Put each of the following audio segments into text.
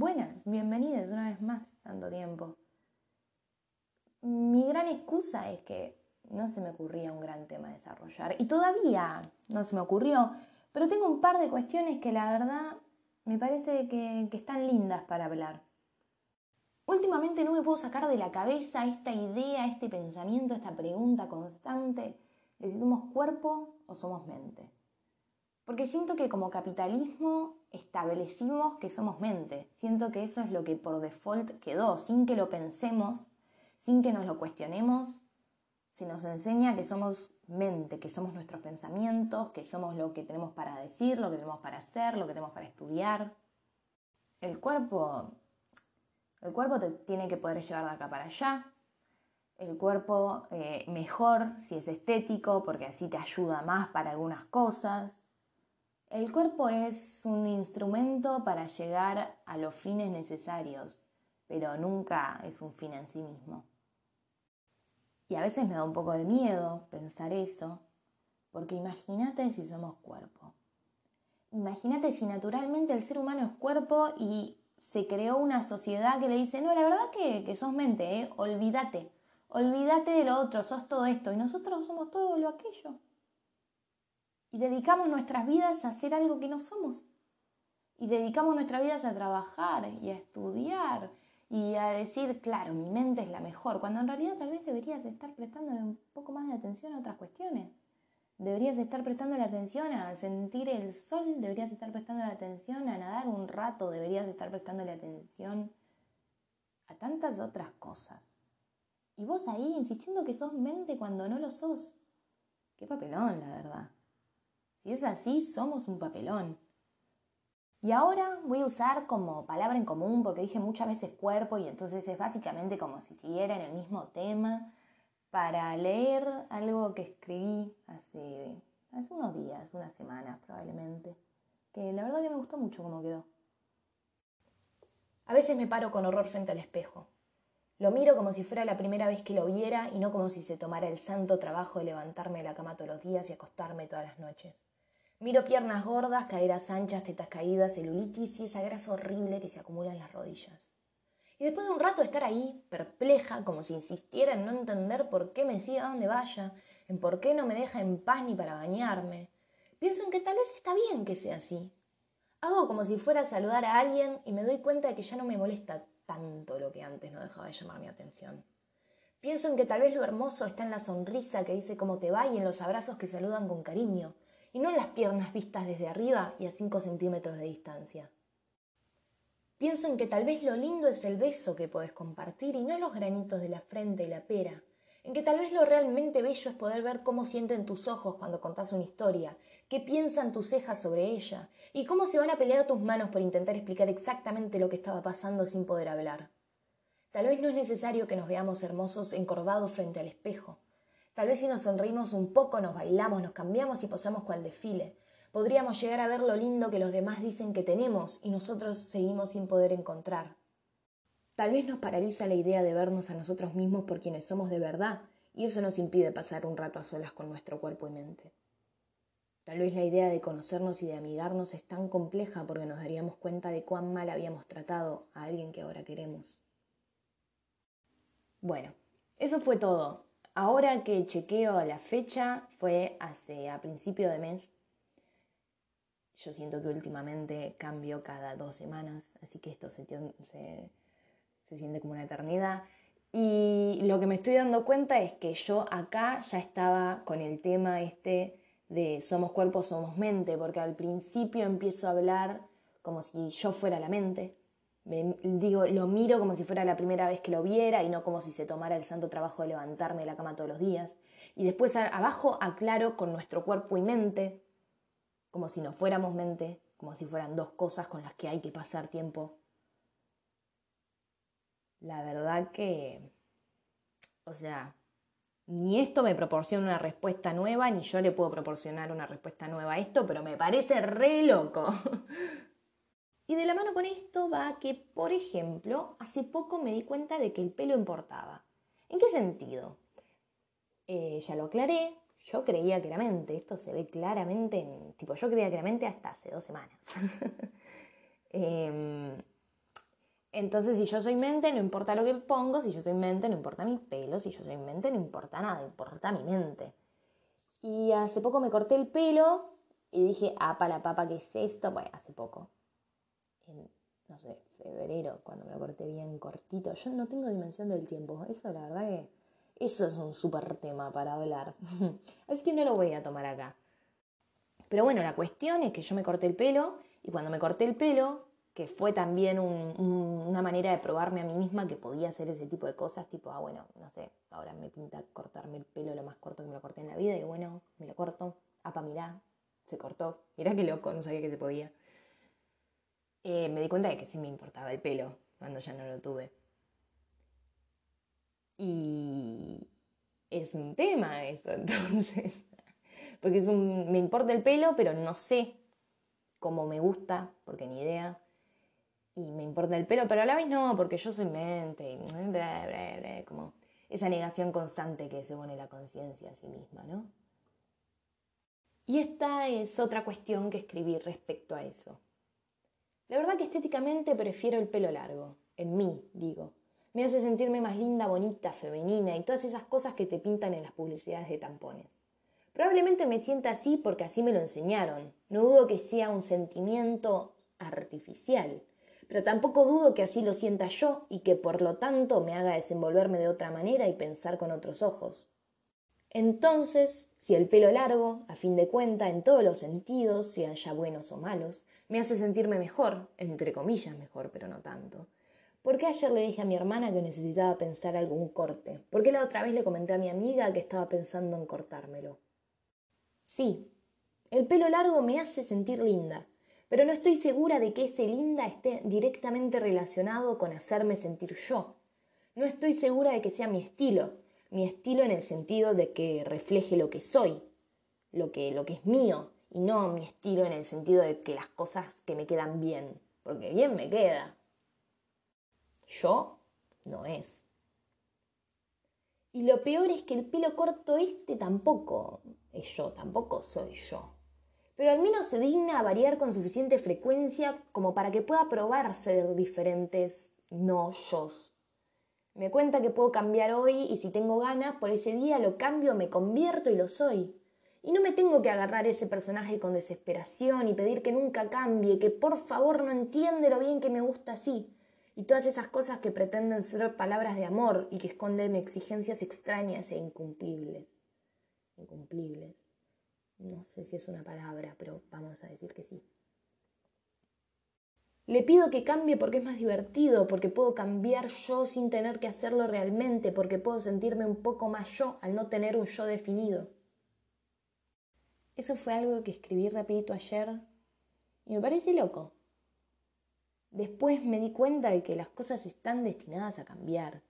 Buenas, bienvenidas una vez más, tanto tiempo. Mi gran excusa es que no se me ocurría un gran tema desarrollar y todavía no se me ocurrió, pero tengo un par de cuestiones que la verdad me parece que, que están lindas para hablar. Últimamente no me puedo sacar de la cabeza esta idea, este pensamiento, esta pregunta constante de si somos cuerpo o somos mente. Porque siento que como capitalismo establecimos que somos mente. Siento que eso es lo que por default quedó, sin que lo pensemos, sin que nos lo cuestionemos. Se nos enseña que somos mente, que somos nuestros pensamientos, que somos lo que tenemos para decir, lo que tenemos para hacer, lo que tenemos para estudiar. El cuerpo, el cuerpo te tiene que poder llevar de acá para allá. El cuerpo eh, mejor si es estético, porque así te ayuda más para algunas cosas. El cuerpo es un instrumento para llegar a los fines necesarios, pero nunca es un fin en sí mismo. Y a veces me da un poco de miedo pensar eso, porque imagínate si somos cuerpo. Imagínate si naturalmente el ser humano es cuerpo y se creó una sociedad que le dice, no, la verdad que, que sos mente, ¿eh? olvídate, olvídate de lo otro, sos todo esto, y nosotros somos todo lo aquello y dedicamos nuestras vidas a hacer algo que no somos. Y dedicamos nuestras vidas a trabajar y a estudiar y a decir, claro, mi mente es la mejor, cuando en realidad tal vez deberías estar prestándole un poco más de atención a otras cuestiones. Deberías estar prestando la atención a sentir el sol, deberías estar prestando la atención a nadar un rato, deberías estar prestando la atención a tantas otras cosas. Y vos ahí insistiendo que sos mente cuando no lo sos. Qué papelón, la verdad. Si es así, somos un papelón. Y ahora voy a usar como palabra en común, porque dije muchas veces cuerpo y entonces es básicamente como si siguiera en el mismo tema, para leer algo que escribí hace, unos días, unas semanas probablemente, que la verdad que me gustó mucho cómo quedó. A veces me paro con horror frente al espejo. Lo miro como si fuera la primera vez que lo viera y no como si se tomara el santo trabajo de levantarme de la cama todos los días y acostarme todas las noches. Miro piernas gordas, caderas anchas, tetas caídas, celulitis y esa grasa horrible que se acumula en las rodillas. Y después de un rato de estar ahí, perpleja, como si insistiera en no entender por qué me sigue a donde vaya, en por qué no me deja en paz ni para bañarme, pienso en que tal vez está bien que sea así. Hago como si fuera a saludar a alguien y me doy cuenta de que ya no me molesta tanto lo que antes no dejaba de llamar mi atención. Pienso en que tal vez lo hermoso está en la sonrisa que dice cómo te va y en los abrazos que saludan con cariño, y no en las piernas vistas desde arriba y a 5 centímetros de distancia. Pienso en que tal vez lo lindo es el beso que podés compartir y no los granitos de la frente y la pera, en que tal vez lo realmente bello es poder ver cómo sienten tus ojos cuando contás una historia, qué piensan tus cejas sobre ella, y cómo se van a pelear tus manos por intentar explicar exactamente lo que estaba pasando sin poder hablar. Tal vez no es necesario que nos veamos hermosos encorvados frente al espejo, Tal vez si nos sonreímos un poco, nos bailamos, nos cambiamos y posamos cual desfile. Podríamos llegar a ver lo lindo que los demás dicen que tenemos y nosotros seguimos sin poder encontrar. Tal vez nos paraliza la idea de vernos a nosotros mismos por quienes somos de verdad y eso nos impide pasar un rato a solas con nuestro cuerpo y mente. Tal vez la idea de conocernos y de amigarnos es tan compleja porque nos daríamos cuenta de cuán mal habíamos tratado a alguien que ahora queremos. Bueno, eso fue todo. Ahora que chequeo la fecha, fue hace a principio de mes. Yo siento que últimamente cambio cada dos semanas, así que esto se, siente como una eternidad. Y lo que me estoy dando cuenta es que yo acá ya estaba con el tema este de somos cuerpo, somos mente, porque al principio empiezo a hablar como si yo fuera la mente, digo, lo miro como si fuera la primera vez que lo viera y no como si se tomara el santo trabajo de levantarme de la cama todos los días. Y después abajo aclaro con nuestro cuerpo y mente, como si no fuéramos mente, como si fueran dos cosas con las que hay que pasar tiempo. La verdad que, o sea, ni esto me proporciona una respuesta nueva, ni yo le puedo proporcionar una respuesta nueva a esto, pero me parece re loco. Y de la mano con esto va que, por ejemplo, hace poco me di cuenta de que el pelo importaba. ¿En qué sentido? Eh, ya lo aclaré, yo creía que era mente, esto se ve claramente, en, tipo, yo creía que era mente hasta hace dos semanas. Em, Entonces, si yo soy mente, no importa lo que pongo, si yo soy mente, no importa mi pelo, si yo soy mente, no importa nada, importa mi mente. Y hace poco me corté el pelo y dije, ah, para la papa, ¿qué es esto? Bueno, hace poco. En, no sé, febrero, cuando me lo corté bien cortito. Yo no tengo dimensión del tiempo. Eso, la verdad que. Eso es un súper tema para hablar. Así que no lo voy a tomar acá. Pero bueno, la cuestión es que yo me corté el pelo y cuando me corté el pelo, que fue también una manera de probarme a mí misma que podía hacer ese tipo de cosas, tipo, ah, bueno, no sé, ahora me pinta cortarme el pelo lo más corto que me lo corté en la vida y bueno, me lo corto, apa, mirá, se cortó, mirá qué loco, no sabía que se podía. Eh, me di cuenta de que sí me importaba el pelo cuando ya no lo tuve. Y es un tema eso, entonces. Porque es me importa el pelo, pero no sé cómo me gusta, porque ni idea. Y me importa el pelo, pero a la vez no, porque yo soy mente. Y como esa negación constante que se pone la conciencia a sí misma, ¿no? Y esta es otra cuestión que escribí respecto a eso. La verdad que estéticamente prefiero el pelo largo, en mí, digo. Me hace sentirme más linda, bonita, femenina y todas esas cosas que te pintan en las publicidades de tampones. Probablemente me sienta así porque así me lo enseñaron. No dudo que sea un sentimiento artificial, pero tampoco dudo que así lo sienta yo y que por lo tanto me haga desenvolverme de otra manera y pensar con otros ojos. Entonces, si el pelo largo, a fin de cuenta, en todos los sentidos, sean ya buenos o malos, me hace sentirme mejor, entre comillas mejor, pero no tanto. ¿Por qué ayer le dije a mi hermana que necesitaba pensar algún corte? ¿Por qué la otra vez le comenté a mi amiga que estaba pensando en cortármelo? Sí, el pelo largo me hace sentir linda, pero no estoy segura de que ese linda esté directamente relacionado con hacerme sentir yo. No estoy segura de que sea mi estilo, mi estilo en el sentido de que refleje lo que soy, lo que, lo que es mío, y no mi estilo en el sentido de que las cosas que me quedan bien, porque bien me queda. Yo no es. Y lo peor es que el pelo corto este tampoco es yo, tampoco soy yo. Pero al menos se digna a variar con suficiente frecuencia como para que pueda probarse de diferentes no yos me cuenta que puedo cambiar hoy y si tengo ganas, por ese día lo cambio, me convierto y lo soy. Y no me tengo que agarrar ese personaje con desesperación y pedir que nunca cambie, que por favor no entiende lo bien que me gusta así. Y todas esas cosas que pretenden ser palabras de amor y que esconden exigencias extrañas e incumplibles. Incumplibles. No sé si es una palabra, pero vamos a decir que sí. Le pido que cambie porque es más divertido, porque puedo cambiar yo sin tener que hacerlo realmente, porque puedo sentirme un poco más yo al no tener un yo definido. Eso fue algo que escribí rapidito ayer y me parece loco. Después me di cuenta de que las cosas están destinadas a cambiar.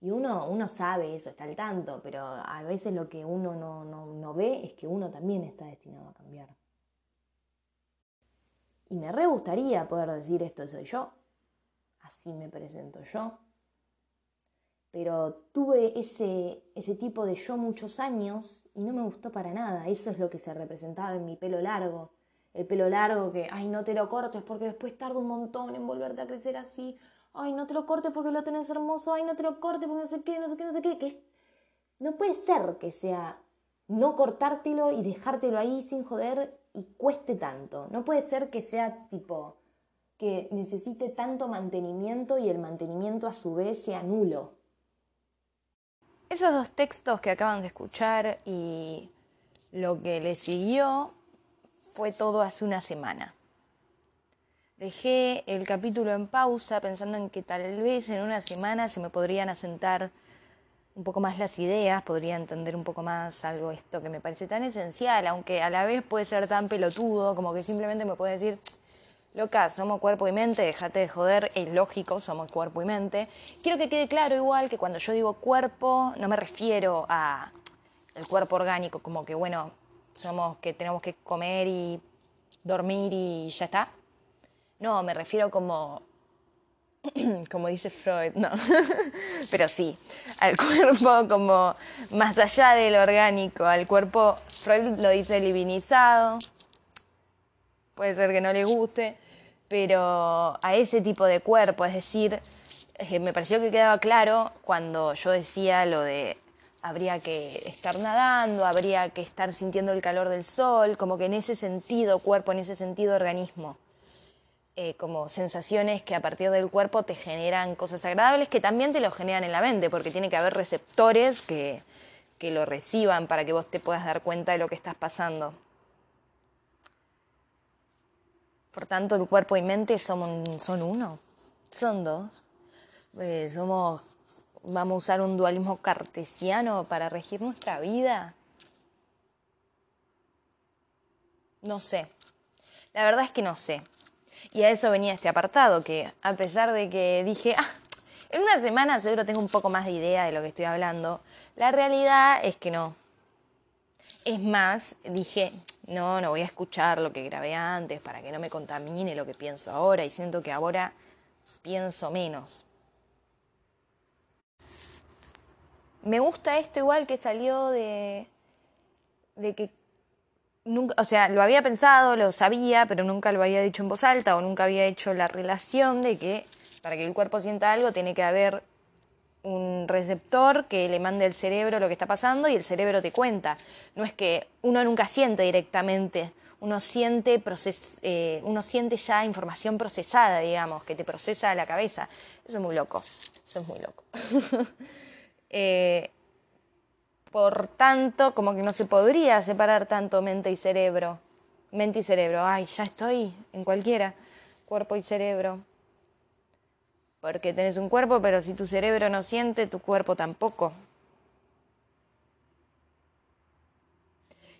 Y uno, uno sabe eso, está al tanto, pero a veces lo que uno no, no, no ve es que uno también está destinado a cambiar. Y me re gustaría poder decir esto soy yo, así me presento yo. Pero tuve ese, ese tipo de yo muchos años y no me gustó para nada. Eso es lo que se representaba en mi pelo largo. El pelo largo que, ay, no te lo cortes porque después tarda un montón en volverte a crecer así. Ay, no te lo cortes porque lo tenés hermoso. Ay, no te lo cortes porque no sé qué, no sé qué, no sé qué. Que No puede ser que sea no cortártelo y dejártelo ahí sin joder y cueste tanto. No puede ser que sea tipo que necesite tanto mantenimiento y el mantenimiento a su vez sea nulo. Esos dos textos que acaban de escuchar y lo que le siguió fue todo hace una semana. Dejé el capítulo en pausa pensando en que tal vez en una semana se me podrían asentar un poco más las ideas, podría entender un poco más algo esto que me parece tan esencial, aunque a la vez puede ser tan pelotudo como que simplemente me puede decir, loca, somos cuerpo y mente, déjate de joder, es lógico, somos cuerpo y mente. Quiero que quede claro igual que cuando yo digo cuerpo, no me refiero a el cuerpo orgánico, como que bueno, somos que tenemos que comer y dormir y ya está. No, me refiero como como dice Freud, no, pero sí, al cuerpo como más allá del orgánico, al cuerpo, Freud lo dice divinizado, puede ser que no le guste, pero a ese tipo de cuerpo, es decir, me pareció que quedaba claro cuando yo decía lo de habría que estar nadando, habría que estar sintiendo el calor del sol, como que en ese sentido cuerpo, en ese sentido organismo. Eh, como sensaciones que a partir del cuerpo te generan cosas agradables que también te lo generan en la mente, porque tiene que haber receptores que, que lo reciban para que vos te puedas dar cuenta de lo que estás pasando. Por tanto, el cuerpo y mente son, son uno, son dos. Eh, somos, vamos a usar un dualismo cartesiano para regir nuestra vida. No sé. La verdad es que no sé. Y a eso venía este apartado, que a pesar de que dije, ah, en una semana seguro tengo un poco más de idea de lo que estoy hablando, la realidad es que no. Es más, dije, no, no voy a escuchar lo que grabé antes para que no me contamine lo que pienso ahora y siento que ahora pienso menos. Me gusta esto igual que salió de, de que nunca, o sea, lo había pensado, lo sabía, pero nunca lo había dicho en voz alta o nunca había hecho la relación de que para que el cuerpo sienta algo tiene que haber un receptor que le mande al cerebro lo que está pasando y el cerebro te cuenta. No es que uno nunca siente directamente, uno siente, eh, uno siente ya información procesada, digamos, que te procesa la cabeza. Eso es muy loco, eso es muy loco. Eh, por tanto, como que no se podría separar tanto mente y cerebro. Mente y cerebro, ay, ya estoy en cualquiera, cuerpo y cerebro porque tenés un cuerpo, pero si tu cerebro no siente, tu cuerpo tampoco.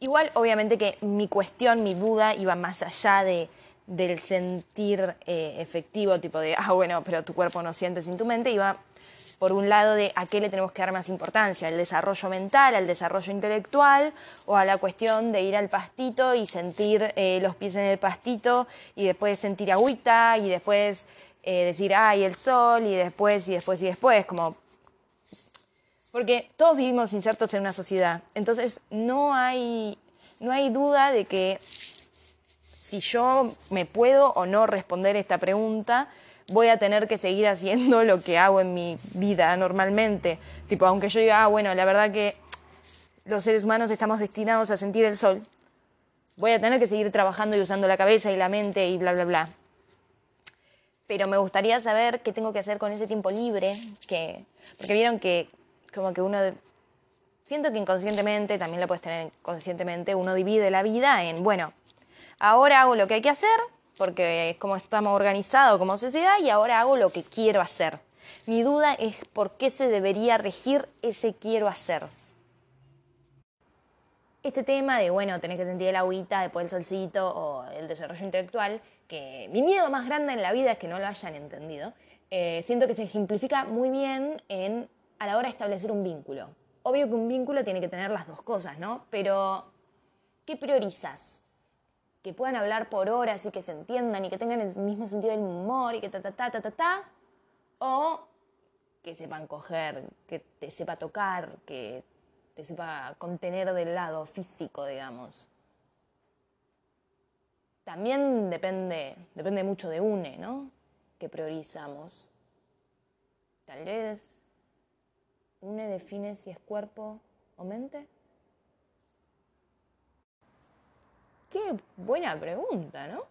Igual, obviamente que mi cuestión, mi duda iba más allá de, del sentir eh, efectivo, tipo de, ah, bueno, pero tu cuerpo no siente sin tu mente, iba por un lado de a qué le tenemos que dar más importancia, al desarrollo mental, al desarrollo intelectual o a la cuestión de ir al pastito y sentir eh, los pies en el pastito y después sentir agüita y después eh, decir, ay, el sol, y después, y después, y después, como... Porque todos vivimos insertos en una sociedad, entonces no hay, no hay duda de que si yo me puedo o no responder esta pregunta, voy a tener que seguir haciendo lo que hago en mi vida normalmente. Tipo, aunque yo diga, ah, bueno, la verdad que los seres humanos estamos destinados a sentir el sol, voy a tener que seguir trabajando y usando la cabeza y la mente y bla, bla, bla pero me gustaría saber qué tengo que hacer con ese tiempo libre, que, porque vieron que como que uno, siento que inconscientemente, también lo puedes tener conscientemente, uno divide la vida en, bueno, ahora hago lo que hay que hacer, porque es como estamos organizados como sociedad, y ahora hago lo que quiero hacer. Mi duda es por qué se debería regir ese quiero hacer. Este tema de, bueno, tener que sentir el agüita, después el solcito o el desarrollo intelectual, que mi miedo más grande en la vida es que no lo hayan entendido, eh, siento que se ejemplifica muy bien en, a la hora de establecer un vínculo. Obvio que un vínculo tiene que tener las dos cosas, ¿no? Pero, ¿qué priorizas? Que puedan hablar por horas y que se entiendan y que tengan el mismo sentido del humor y que ta ta ta ta ta ta, o que sepan coger, que te sepa tocar, que te sepa contener del lado físico, digamos también depende, depende mucho de UNE, ¿no? Que priorizamos. Tal vez UNE define si es cuerpo o mente. Qué buena pregunta, ¿no?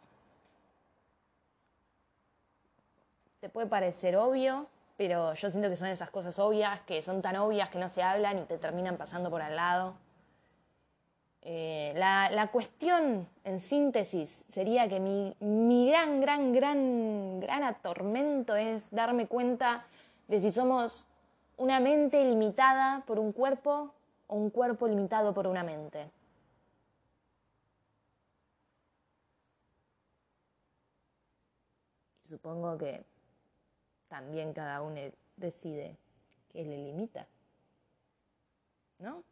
Te puede parecer obvio, pero yo siento que son esas cosas obvias, que son tan obvias que no se hablan y te terminan pasando por al lado. Eh, la, cuestión, en síntesis, sería que mi, mi, gran, gran, gran, gran atormento es darme cuenta de si somos una mente limitada por un cuerpo o un cuerpo limitado por una mente. Supongo que también cada uno decide qué le limita, ¿no?